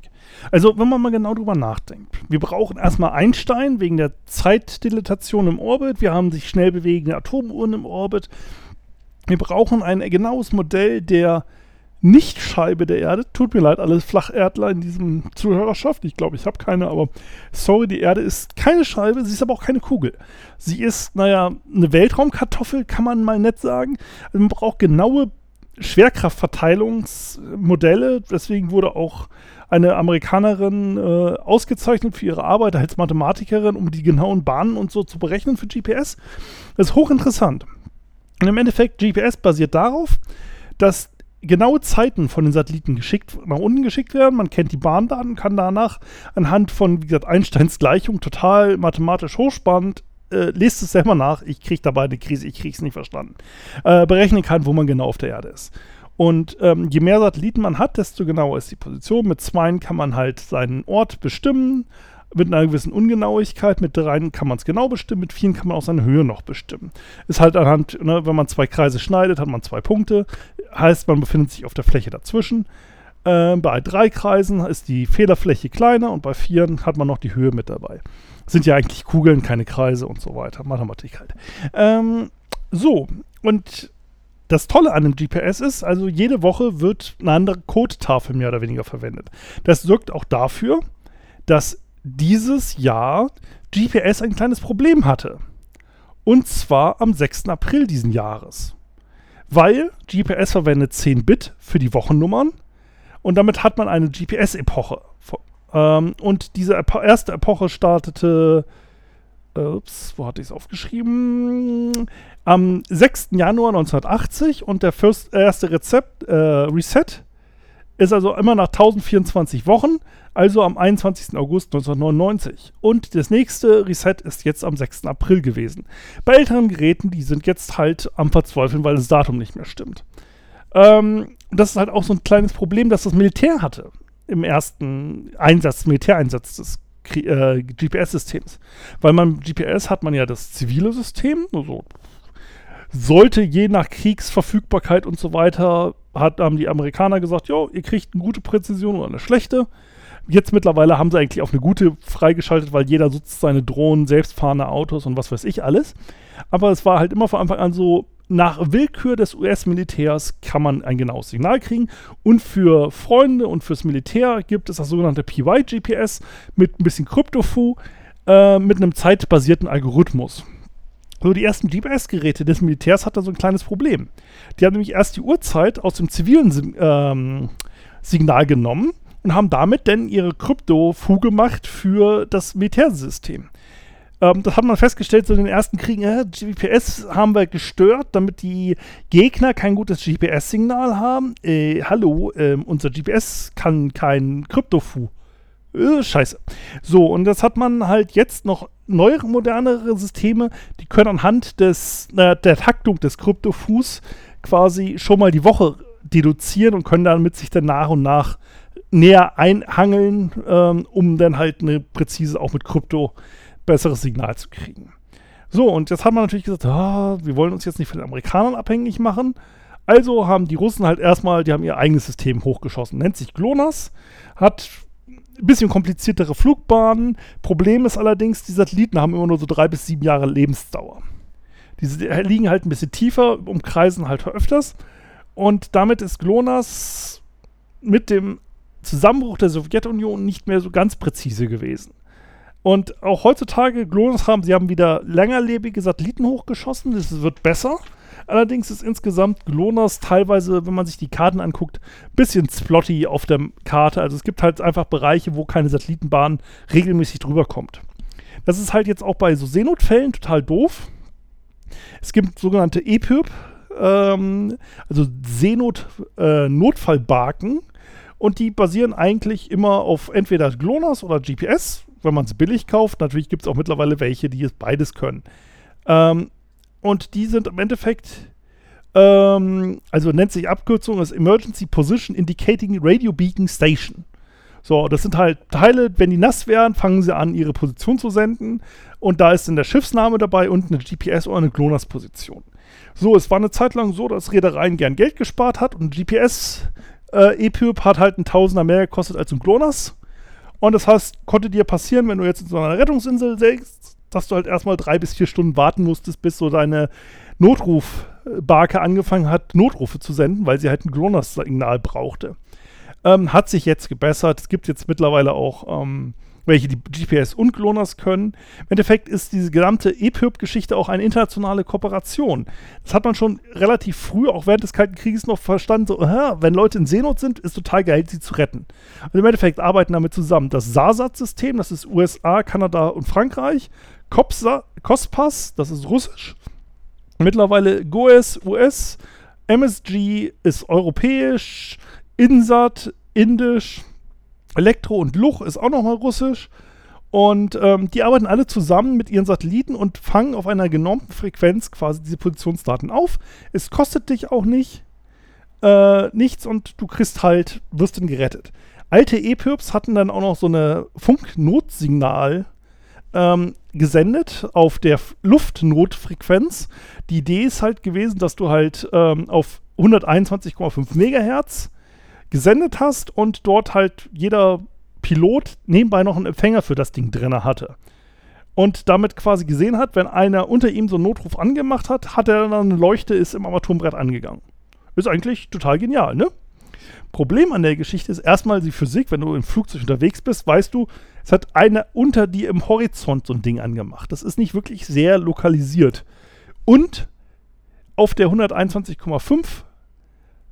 Also, wenn man mal genau drüber nachdenkt. Wir brauchen erstmal Einstein wegen der Zeitdilatation im Orbit. Wir haben sich schnell bewegende Atomuhren im Orbit. Wir brauchen ein genaues Modell der nicht-Scheibe der Erde. Tut mir leid, alles Flacherdler in diesem Zuhörerschaft. Ich glaube, ich habe keine, aber sorry, die Erde ist keine Scheibe, sie ist aber auch keine Kugel. Sie ist, naja, eine Weltraumkartoffel, kann man mal nett sagen. Also man braucht genaue Schwerkraftverteilungsmodelle. Deswegen wurde auch eine Amerikanerin äh, ausgezeichnet für ihre Arbeit als Mathematikerin, um die genauen Bahnen und so zu berechnen für GPS. Das ist hochinteressant. Und im Endeffekt, GPS basiert darauf, dass genaue Zeiten von den Satelliten geschickt, nach unten geschickt werden. Man kennt die Bahndaten, kann danach anhand von, wie gesagt, Einsteins Gleichung total mathematisch hochspannend äh, lest es selber nach. Ich kriege dabei eine Krise, ich kriege es nicht verstanden. Äh, berechnen kann, wo man genau auf der Erde ist. Und ähm, je mehr Satelliten man hat, desto genauer ist die Position. Mit zweien kann man halt seinen Ort bestimmen, mit einer gewissen Ungenauigkeit. Mit dreien kann man es genau bestimmen, mit vieren kann man auch seine Höhe noch bestimmen. Ist halt anhand, ne, wenn man zwei Kreise schneidet, hat man zwei Punkte. Heißt, man befindet sich auf der Fläche dazwischen. Äh, bei drei Kreisen ist die Fehlerfläche kleiner und bei vieren hat man noch die Höhe mit dabei. Sind ja eigentlich Kugeln, keine Kreise und so weiter. Mathematik halt. Ähm, so, und das Tolle an dem GPS ist, also jede Woche wird eine andere Codetafel mehr oder weniger verwendet. Das sorgt auch dafür, dass dieses Jahr GPS ein kleines Problem hatte. Und zwar am 6. April diesen Jahres. Weil GPS verwendet 10 Bit für die Wochennummern und damit hat man eine GPS-Epoche. Ähm, und diese erste Epoche startete ups, wo hatte ich es aufgeschrieben? Am 6. Januar 1980 und der erste Rezept, äh, Reset ist also immer nach 1024 Wochen, also am 21. August 1999. Und das nächste Reset ist jetzt am 6. April gewesen. Bei älteren Geräten, die sind jetzt halt am Verzweifeln, weil das Datum nicht mehr stimmt. Ähm, das ist halt auch so ein kleines Problem, das das Militär hatte im ersten Einsatz, Militäreinsatz des äh, GPS-Systems. Weil man GPS hat man ja das zivile System, also sollte je nach Kriegsverfügbarkeit und so weiter, hat, haben die Amerikaner gesagt, jo, ihr kriegt eine gute Präzision oder eine schlechte. Jetzt mittlerweile haben sie eigentlich auch eine gute freigeschaltet, weil jeder nutzt seine Drohnen, selbstfahrende Autos und was weiß ich alles. Aber es war halt immer von Anfang an so, nach Willkür des US-Militärs kann man ein genaues Signal kriegen. Und für Freunde und fürs Militär gibt es das sogenannte PY-GPS mit ein bisschen Kryptofu, äh, mit einem zeitbasierten Algorithmus. So, die ersten GPS-Geräte des Militärs hatten so ein kleines Problem. Die haben nämlich erst die Uhrzeit aus dem zivilen ähm, Signal genommen und haben damit dann ihre Krypto-Fu gemacht für das Militärsystem. Ähm, das hat man festgestellt, so in den ersten Kriegen, äh, GPS haben wir gestört, damit die Gegner kein gutes GPS-Signal haben. Äh, hallo, äh, unser GPS kann kein Kryptofu. Äh, scheiße. So, und das hat man halt jetzt noch neuere, modernere Systeme, die können anhand des, äh, der Taktung des Kryptofus quasi schon mal die Woche deduzieren und können damit sich dann nach und nach näher einhangeln, ähm, um dann halt eine präzise, auch mit Krypto, besseres Signal zu kriegen. So, und jetzt hat man natürlich gesagt, ah, wir wollen uns jetzt nicht von den Amerikanern abhängig machen. Also haben die Russen halt erstmal, die haben ihr eigenes System hochgeschossen. Nennt sich GLONASS, hat bisschen kompliziertere Flugbahnen. Problem ist allerdings, die Satelliten haben immer nur so drei bis sieben Jahre Lebensdauer. Die liegen halt ein bisschen tiefer, umkreisen halt öfters. Und damit ist GLONASS mit dem Zusammenbruch der Sowjetunion nicht mehr so ganz präzise gewesen. Und auch heutzutage, GLONASS haben, sie haben wieder längerlebige Satelliten hochgeschossen, das wird besser. Allerdings ist insgesamt GLONASS teilweise, wenn man sich die Karten anguckt, ein bisschen splotty auf der Karte. Also es gibt halt einfach Bereiche, wo keine Satellitenbahn regelmäßig drüber kommt. Das ist halt jetzt auch bei so Seenotfällen total doof. Es gibt sogenannte EPIRB, ähm, also Seenot-Notfallbarken. Äh, und die basieren eigentlich immer auf entweder GLONASS oder GPS wenn man es billig kauft. Natürlich gibt es auch mittlerweile welche, die es beides können. Ähm, und die sind im Endeffekt, ähm, also nennt sich Abkürzung, ist Emergency Position Indicating Radio Beacon Station. So, das sind halt Teile, wenn die nass werden, fangen sie an, ihre Position zu senden. Und da ist dann der Schiffsname dabei und eine GPS oder eine GLONASS-Position. So, es war eine Zeit lang so, dass Reedereien gern Geld gespart hat und GPS äh, EPUB hat halt ein Tausender mehr gekostet als ein GLONASS. Und das heißt, konnte dir passieren, wenn du jetzt in so einer Rettungsinsel sägst, dass du halt erstmal drei bis vier Stunden warten musstest, bis so deine Notrufbarke angefangen hat, Notrufe zu senden, weil sie halt ein GLONASS-Signal brauchte. Ähm, hat sich jetzt gebessert. Es gibt jetzt mittlerweile auch ähm, welche die GPS und GLONASS können. Im Endeffekt ist diese gesamte EPIRB-Geschichte auch eine internationale Kooperation. Das hat man schon relativ früh, auch während des Kalten Krieges, noch verstanden. So, aha, wenn Leute in Seenot sind, ist total geil, sie zu retten. Also im Endeffekt arbeiten damit zusammen das SASAT-System, das ist USA, Kanada und Frankreich. COPSA, COSPAS, das ist russisch. Mittlerweile GOES, US. MSG ist europäisch. INSAT, indisch. Elektro und Luch ist auch nochmal russisch. Und ähm, die arbeiten alle zusammen mit ihren Satelliten und fangen auf einer genormten Frequenz quasi diese Positionsdaten auf. Es kostet dich auch nicht äh, nichts und du kriegst halt, wirst dann gerettet. Alte E-Pirps hatten dann auch noch so eine Funknotsignal ähm, gesendet auf der Luftnotfrequenz. Die Idee ist halt gewesen, dass du halt ähm, auf 121,5 Megahertz gesendet hast und dort halt jeder Pilot nebenbei noch einen Empfänger für das Ding drin hatte. Und damit quasi gesehen hat, wenn einer unter ihm so einen Notruf angemacht hat, hat er dann eine Leuchte, ist im Armaturenbrett angegangen. Ist eigentlich total genial, ne? Problem an der Geschichte ist erstmal die Physik. Wenn du im Flugzeug unterwegs bist, weißt du, es hat einer unter dir im Horizont so ein Ding angemacht. Das ist nicht wirklich sehr lokalisiert. Und auf der 121,5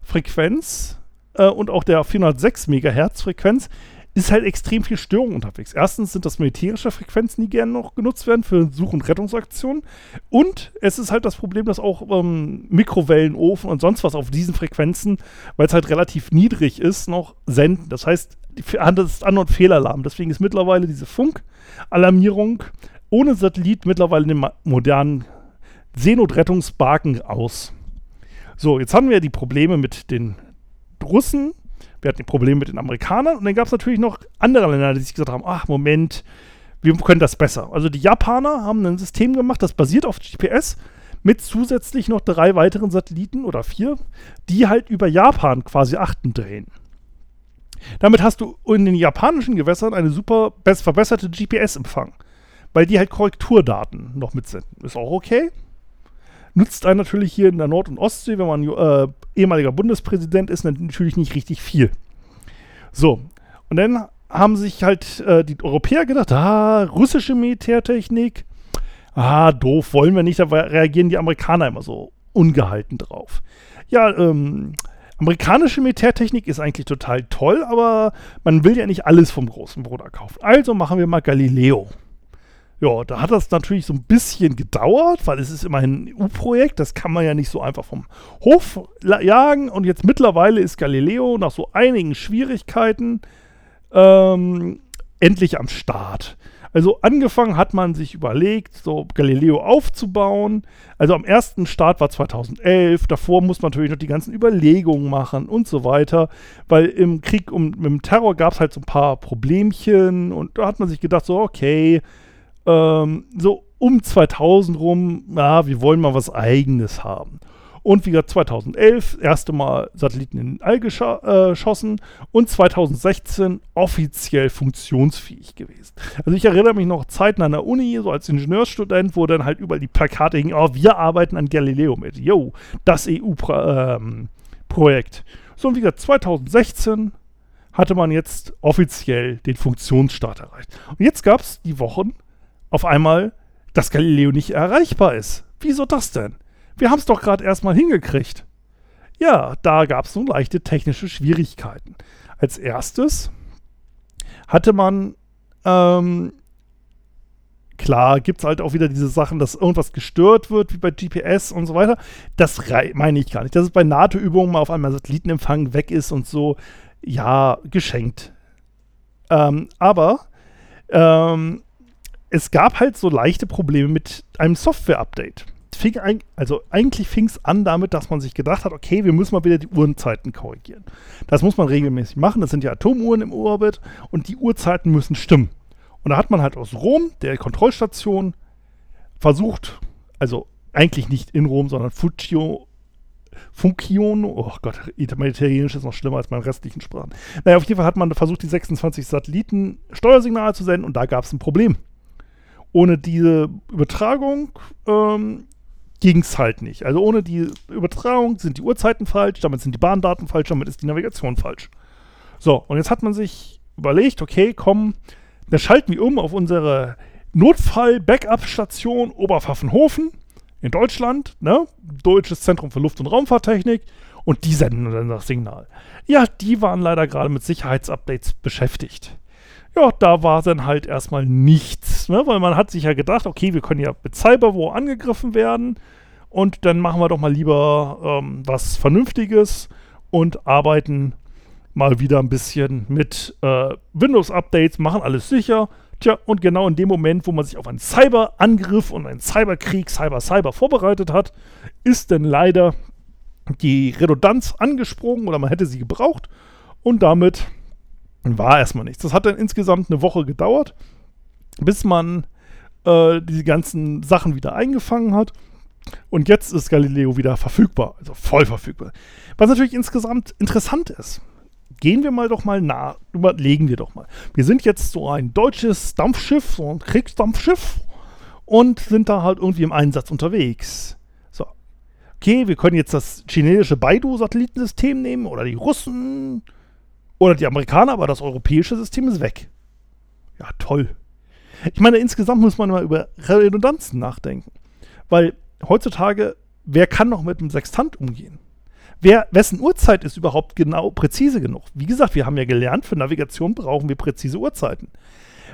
Frequenz äh, und auch der 406 Megahertz Frequenz ist halt extrem viel Störung unterwegs. Erstens sind das militärische Frequenzen, die gerne noch genutzt werden für Such- und Rettungsaktionen. Und es ist halt das Problem, dass auch ähm, Mikrowellenofen und sonst was auf diesen Frequenzen, weil es halt relativ niedrig ist, noch senden. Das heißt, das ist An- und Fehlalarm. Deswegen ist mittlerweile diese Funkalarmierung ohne Satellit mittlerweile in den modernen Seenotrettungsbarken aus. So, jetzt haben wir die Probleme mit den Russen, wir hatten die Probleme mit den Amerikanern und dann gab es natürlich noch andere Länder, die sich gesagt haben, ach Moment, wir können das besser. Also die Japaner haben ein System gemacht, das basiert auf GPS mit zusätzlich noch drei weiteren Satelliten oder vier, die halt über Japan quasi Achten drehen. Damit hast du in den japanischen Gewässern eine super verbesserte GPS-Empfang, weil die halt Korrekturdaten noch mitsenden. Ist auch okay. Nutzt einen natürlich hier in der Nord- und Ostsee, wenn man äh, ehemaliger Bundespräsident ist, natürlich nicht richtig viel. So, und dann haben sich halt äh, die Europäer gedacht, ah, russische Militärtechnik, ah, doof, wollen wir nicht, da reagieren die Amerikaner immer so ungehalten drauf. Ja, ähm, amerikanische Militärtechnik ist eigentlich total toll, aber man will ja nicht alles vom großen Bruder kaufen. Also machen wir mal Galileo. Ja, da hat das natürlich so ein bisschen gedauert, weil es ist immerhin ein EU-Projekt, das kann man ja nicht so einfach vom Hof jagen. Und jetzt mittlerweile ist Galileo nach so einigen Schwierigkeiten ähm, endlich am Start. Also angefangen hat man sich überlegt, so Galileo aufzubauen. Also am ersten Start war 2011. Davor muss man natürlich noch die ganzen Überlegungen machen und so weiter. Weil im Krieg um, mit dem Terror gab es halt so ein paar Problemchen. Und da hat man sich gedacht, so okay, ähm, so um 2000 rum, ja, wir wollen mal was Eigenes haben. Und wie gesagt, 2011 erste Mal Satelliten in den All geschossen äh, und 2016 offiziell funktionsfähig gewesen. Also ich erinnere mich noch Zeiten an der Uni, so als Ingenieursstudent, wo dann halt überall die Plakate hingen, oh, wir arbeiten an Galileo mit. Yo, das EU-Projekt. Ähm, so, und wie gesagt, 2016 hatte man jetzt offiziell den Funktionsstart erreicht. Und jetzt gab es die Wochen, auf einmal, dass Galileo nicht erreichbar ist. Wieso das denn? Wir haben es doch gerade erstmal hingekriegt. Ja, da gab es so leichte technische Schwierigkeiten. Als erstes hatte man, ähm, klar, gibt es halt auch wieder diese Sachen, dass irgendwas gestört wird, wie bei GPS und so weiter. Das meine ich gar nicht. Dass es bei NATO-Übungen mal auf einmal Satellitenempfang weg ist und so, ja, geschenkt. Ähm, aber ähm, es gab halt so leichte Probleme mit einem Software-Update. Ein, also eigentlich fing es an damit, dass man sich gedacht hat, okay, wir müssen mal wieder die Uhrenzeiten korrigieren. Das muss man regelmäßig machen. Das sind ja Atomuhren im Orbit und die Uhrzeiten müssen stimmen. Und da hat man halt aus Rom, der Kontrollstation, versucht, also eigentlich nicht in Rom, sondern Fuccio, Funkion, oh Gott, Italienisch ist noch schlimmer als meine restlichen Sprachen. Naja, auf jeden Fall hat man versucht, die 26 Satelliten Steuersignale zu senden und da gab es ein Problem ohne diese Übertragung ähm, ging es halt nicht. Also ohne die Übertragung sind die Uhrzeiten falsch, damit sind die Bahndaten falsch, damit ist die Navigation falsch. So, und jetzt hat man sich überlegt, okay, komm, dann schalten wir um auf unsere Notfall-Backup-Station Oberpfaffenhofen in Deutschland, ne? Deutsches Zentrum für Luft- und Raumfahrttechnik. Und die senden dann das Signal. Ja, die waren leider gerade mit Sicherheitsupdates beschäftigt ja, da war dann halt erstmal nichts, ne? weil man hat sich ja gedacht, okay, wir können ja mit Cyberwar angegriffen werden und dann machen wir doch mal lieber ähm, was Vernünftiges und arbeiten mal wieder ein bisschen mit äh, Windows-Updates, machen alles sicher, Tja, und genau in dem Moment, wo man sich auf einen Cyberangriff und einen Cyberkrieg, Cyber-Cyber vorbereitet hat, ist denn leider die Redundanz angesprungen oder man hätte sie gebraucht und damit war erstmal nichts. Das hat dann insgesamt eine Woche gedauert, bis man äh, diese ganzen Sachen wieder eingefangen hat. Und jetzt ist Galileo wieder verfügbar, also voll verfügbar. Was natürlich insgesamt interessant ist. Gehen wir mal doch mal nach, überlegen wir doch mal. Wir sind jetzt so ein deutsches Dampfschiff, so ein Kriegsdampfschiff und sind da halt irgendwie im Einsatz unterwegs. So. Okay, wir können jetzt das chinesische Baidu-Satellitensystem nehmen oder die Russen oder die Amerikaner, aber das europäische System ist weg. Ja, toll. Ich meine, insgesamt muss man mal über Redundanzen nachdenken. Weil heutzutage, wer kann noch mit einem Sextant umgehen? Wer, wessen Uhrzeit ist überhaupt genau präzise genug? Wie gesagt, wir haben ja gelernt, für Navigation brauchen wir präzise Uhrzeiten.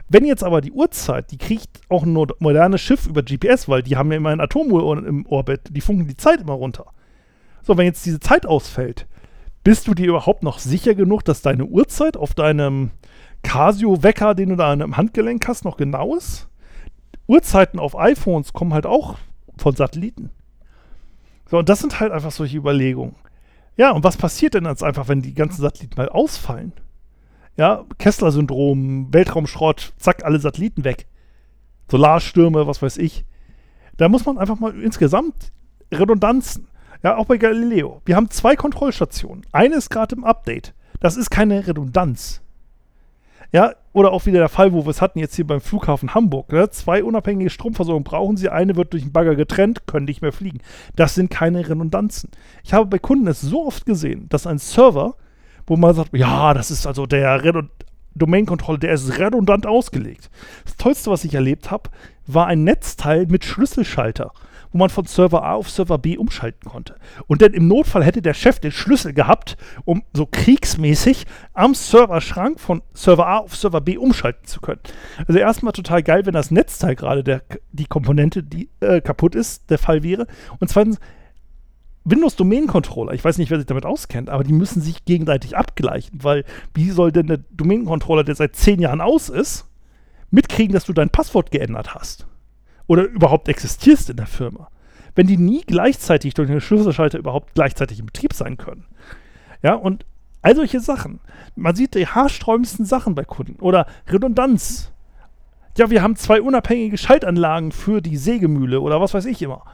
Wenn jetzt aber die Uhrzeit, die kriegt auch ein modernes Schiff über GPS, weil die haben ja immer ein Atomuhr im Orbit, die funken die Zeit immer runter. So, wenn jetzt diese Zeit ausfällt, bist du dir überhaupt noch sicher genug, dass deine Uhrzeit auf deinem Casio-Wecker, den du da an einem Handgelenk hast, noch genau ist? Uhrzeiten auf iPhones kommen halt auch von Satelliten. So, und das sind halt einfach solche Überlegungen. Ja, und was passiert denn jetzt einfach, wenn die ganzen Satelliten mal ausfallen? Ja, Kessler-Syndrom, Weltraumschrott, zack, alle Satelliten weg. Solarstürme, was weiß ich. Da muss man einfach mal insgesamt Redundanzen. Ja, auch bei Galileo. Wir haben zwei Kontrollstationen. Eine ist gerade im Update. Das ist keine Redundanz. Ja, oder auch wieder der Fall, wo wir es hatten jetzt hier beim Flughafen Hamburg. Ne? Zwei unabhängige Stromversorgungen brauchen sie. Eine wird durch den Bagger getrennt, können nicht mehr fliegen. Das sind keine Redundanzen. Ich habe bei Kunden es so oft gesehen, dass ein Server, wo man sagt, ja, das ist also der Redund Domain-Controller, der ist redundant ausgelegt. Das Tollste, was ich erlebt habe, war ein Netzteil mit Schlüsselschalter wo man von Server A auf Server B umschalten konnte. Und dann im Notfall hätte der Chef den Schlüssel gehabt, um so kriegsmäßig am Serverschrank von Server A auf Server B umschalten zu können. Also erstmal total geil, wenn das Netzteil gerade die Komponente, die äh, kaputt ist, der Fall wäre. Und zweitens, Windows Domain Controller, ich weiß nicht, wer sich damit auskennt, aber die müssen sich gegenseitig abgleichen, weil wie soll denn der Domain Controller, der seit zehn Jahren aus ist, mitkriegen, dass du dein Passwort geändert hast? Oder überhaupt existierst in der Firma, wenn die nie gleichzeitig durch den Schlüsselschalter überhaupt gleichzeitig im Betrieb sein können. Ja, und all solche Sachen. Man sieht die haarsträubendsten Sachen bei Kunden. Oder Redundanz. Ja, wir haben zwei unabhängige Schaltanlagen für die Sägemühle oder was weiß ich immer.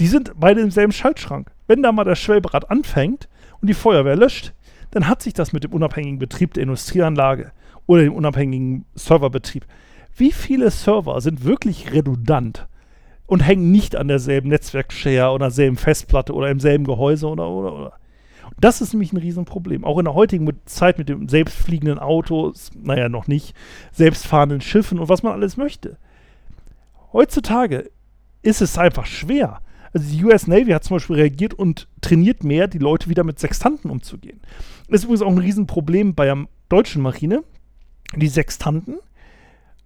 Die sind beide im selben Schaltschrank. Wenn da mal das Schwellbrad anfängt und die Feuerwehr löscht, dann hat sich das mit dem unabhängigen Betrieb der Industrieanlage oder dem unabhängigen Serverbetrieb wie viele Server sind wirklich redundant und hängen nicht an derselben Netzwerkshare oder derselben Festplatte oder im selben Gehäuse oder oder oder. Das ist nämlich ein Riesenproblem. Auch in der heutigen Zeit mit dem selbstfliegenden Autos, naja, noch nicht, selbstfahrenden Schiffen und was man alles möchte. Heutzutage ist es einfach schwer. Also die US Navy hat zum Beispiel reagiert und trainiert mehr, die Leute wieder mit Sextanten umzugehen. Das ist übrigens auch ein Riesenproblem bei der deutschen Marine. Die Sextanten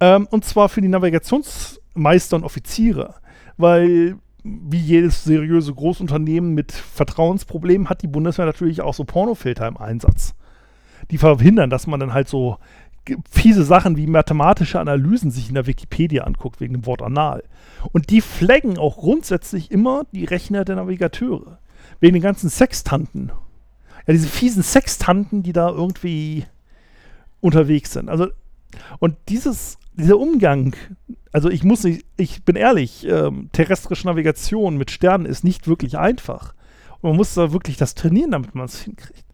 ähm, und zwar für die Navigationsmeister und Offiziere. Weil, wie jedes seriöse Großunternehmen mit Vertrauensproblemen, hat die Bundeswehr natürlich auch so Pornofilter im Einsatz. Die verhindern, dass man dann halt so fiese Sachen wie mathematische Analysen sich in der Wikipedia anguckt, wegen dem Wort anal. Und die flaggen auch grundsätzlich immer die Rechner der Navigateure. Wegen den ganzen Sextanten. Ja, diese fiesen Sextanten, die da irgendwie unterwegs sind. Also, und dieses dieser Umgang, also ich muss nicht, ich bin ehrlich, ähm, terrestrische Navigation mit Sternen ist nicht wirklich einfach. Und man muss da wirklich das trainieren, damit man es hinkriegt.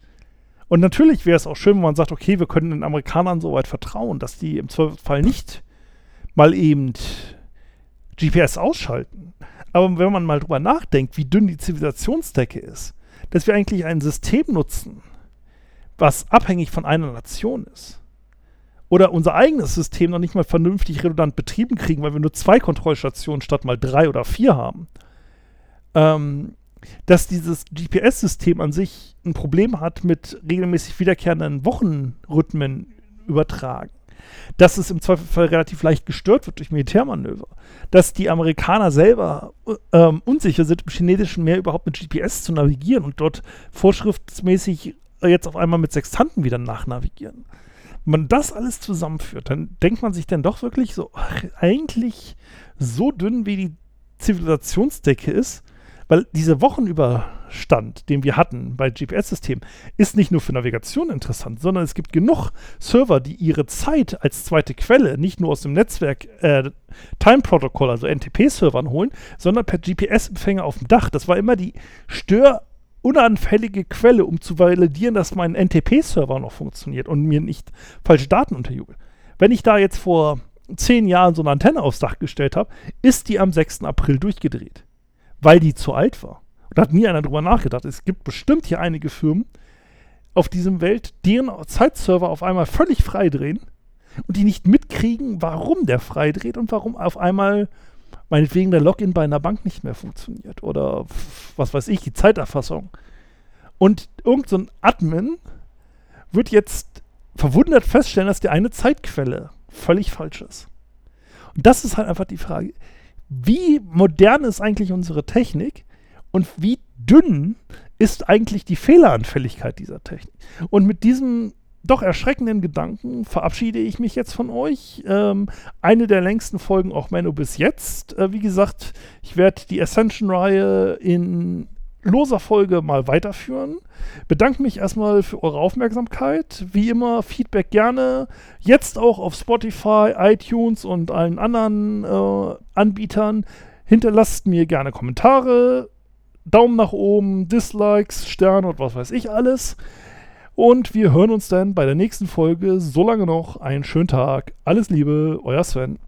Und natürlich wäre es auch schön, wenn man sagt, okay, wir können den Amerikanern so weit vertrauen, dass die im Zweifelsfall nicht mal eben GPS ausschalten. Aber wenn man mal drüber nachdenkt, wie dünn die Zivilisationsdecke ist, dass wir eigentlich ein System nutzen, was abhängig von einer Nation ist oder unser eigenes System noch nicht mal vernünftig redundant betrieben kriegen, weil wir nur zwei Kontrollstationen statt mal drei oder vier haben. Ähm, dass dieses GPS-System an sich ein Problem hat mit regelmäßig wiederkehrenden Wochenrhythmen übertragen. Dass es im Zweifelsfall relativ leicht gestört wird durch Militärmanöver. Dass die Amerikaner selber ähm, unsicher sind, im chinesischen Meer überhaupt mit GPS zu navigieren und dort vorschriftsmäßig jetzt auf einmal mit Sextanten wieder nachnavigieren man das alles zusammenführt, dann denkt man sich dann doch wirklich so, ach, eigentlich so dünn wie die Zivilisationsdecke ist, weil dieser Wochenüberstand, den wir hatten bei GPS-Systemen, ist nicht nur für Navigation interessant, sondern es gibt genug Server, die ihre Zeit als zweite Quelle nicht nur aus dem Netzwerk äh, Time Protocol, also NTP-Servern holen, sondern per GPS-Empfänger auf dem Dach. Das war immer die Stör- unanfällige Quelle, um zu validieren, dass mein NTP-Server noch funktioniert und mir nicht falsche Daten unterjubelt. Wenn ich da jetzt vor zehn Jahren so eine Antenne aufs Dach gestellt habe, ist die am 6. April durchgedreht, weil die zu alt war. Und da hat nie einer drüber nachgedacht. Es gibt bestimmt hier einige Firmen auf diesem Welt, deren Zeitserver auf einmal völlig frei drehen und die nicht mitkriegen, warum der frei dreht und warum auf einmal meinetwegen der Login bei einer Bank nicht mehr funktioniert oder was weiß ich, die Zeiterfassung. Und irgendein so Admin wird jetzt verwundert feststellen, dass die eine Zeitquelle völlig falsch ist. Und das ist halt einfach die Frage, wie modern ist eigentlich unsere Technik und wie dünn ist eigentlich die Fehleranfälligkeit dieser Technik? Und mit diesem doch erschreckenden Gedanken verabschiede ich mich jetzt von euch. Ähm, eine der längsten Folgen auch Menno bis jetzt. Äh, wie gesagt, ich werde die Ascension-Reihe in loser Folge mal weiterführen. Bedanke mich erstmal für eure Aufmerksamkeit. Wie immer, Feedback gerne. Jetzt auch auf Spotify, iTunes und allen anderen äh, Anbietern. Hinterlasst mir gerne Kommentare, Daumen nach oben, Dislikes, Sterne und was weiß ich alles. Und wir hören uns dann bei der nächsten Folge. So lange noch einen schönen Tag. Alles Liebe, euer Sven.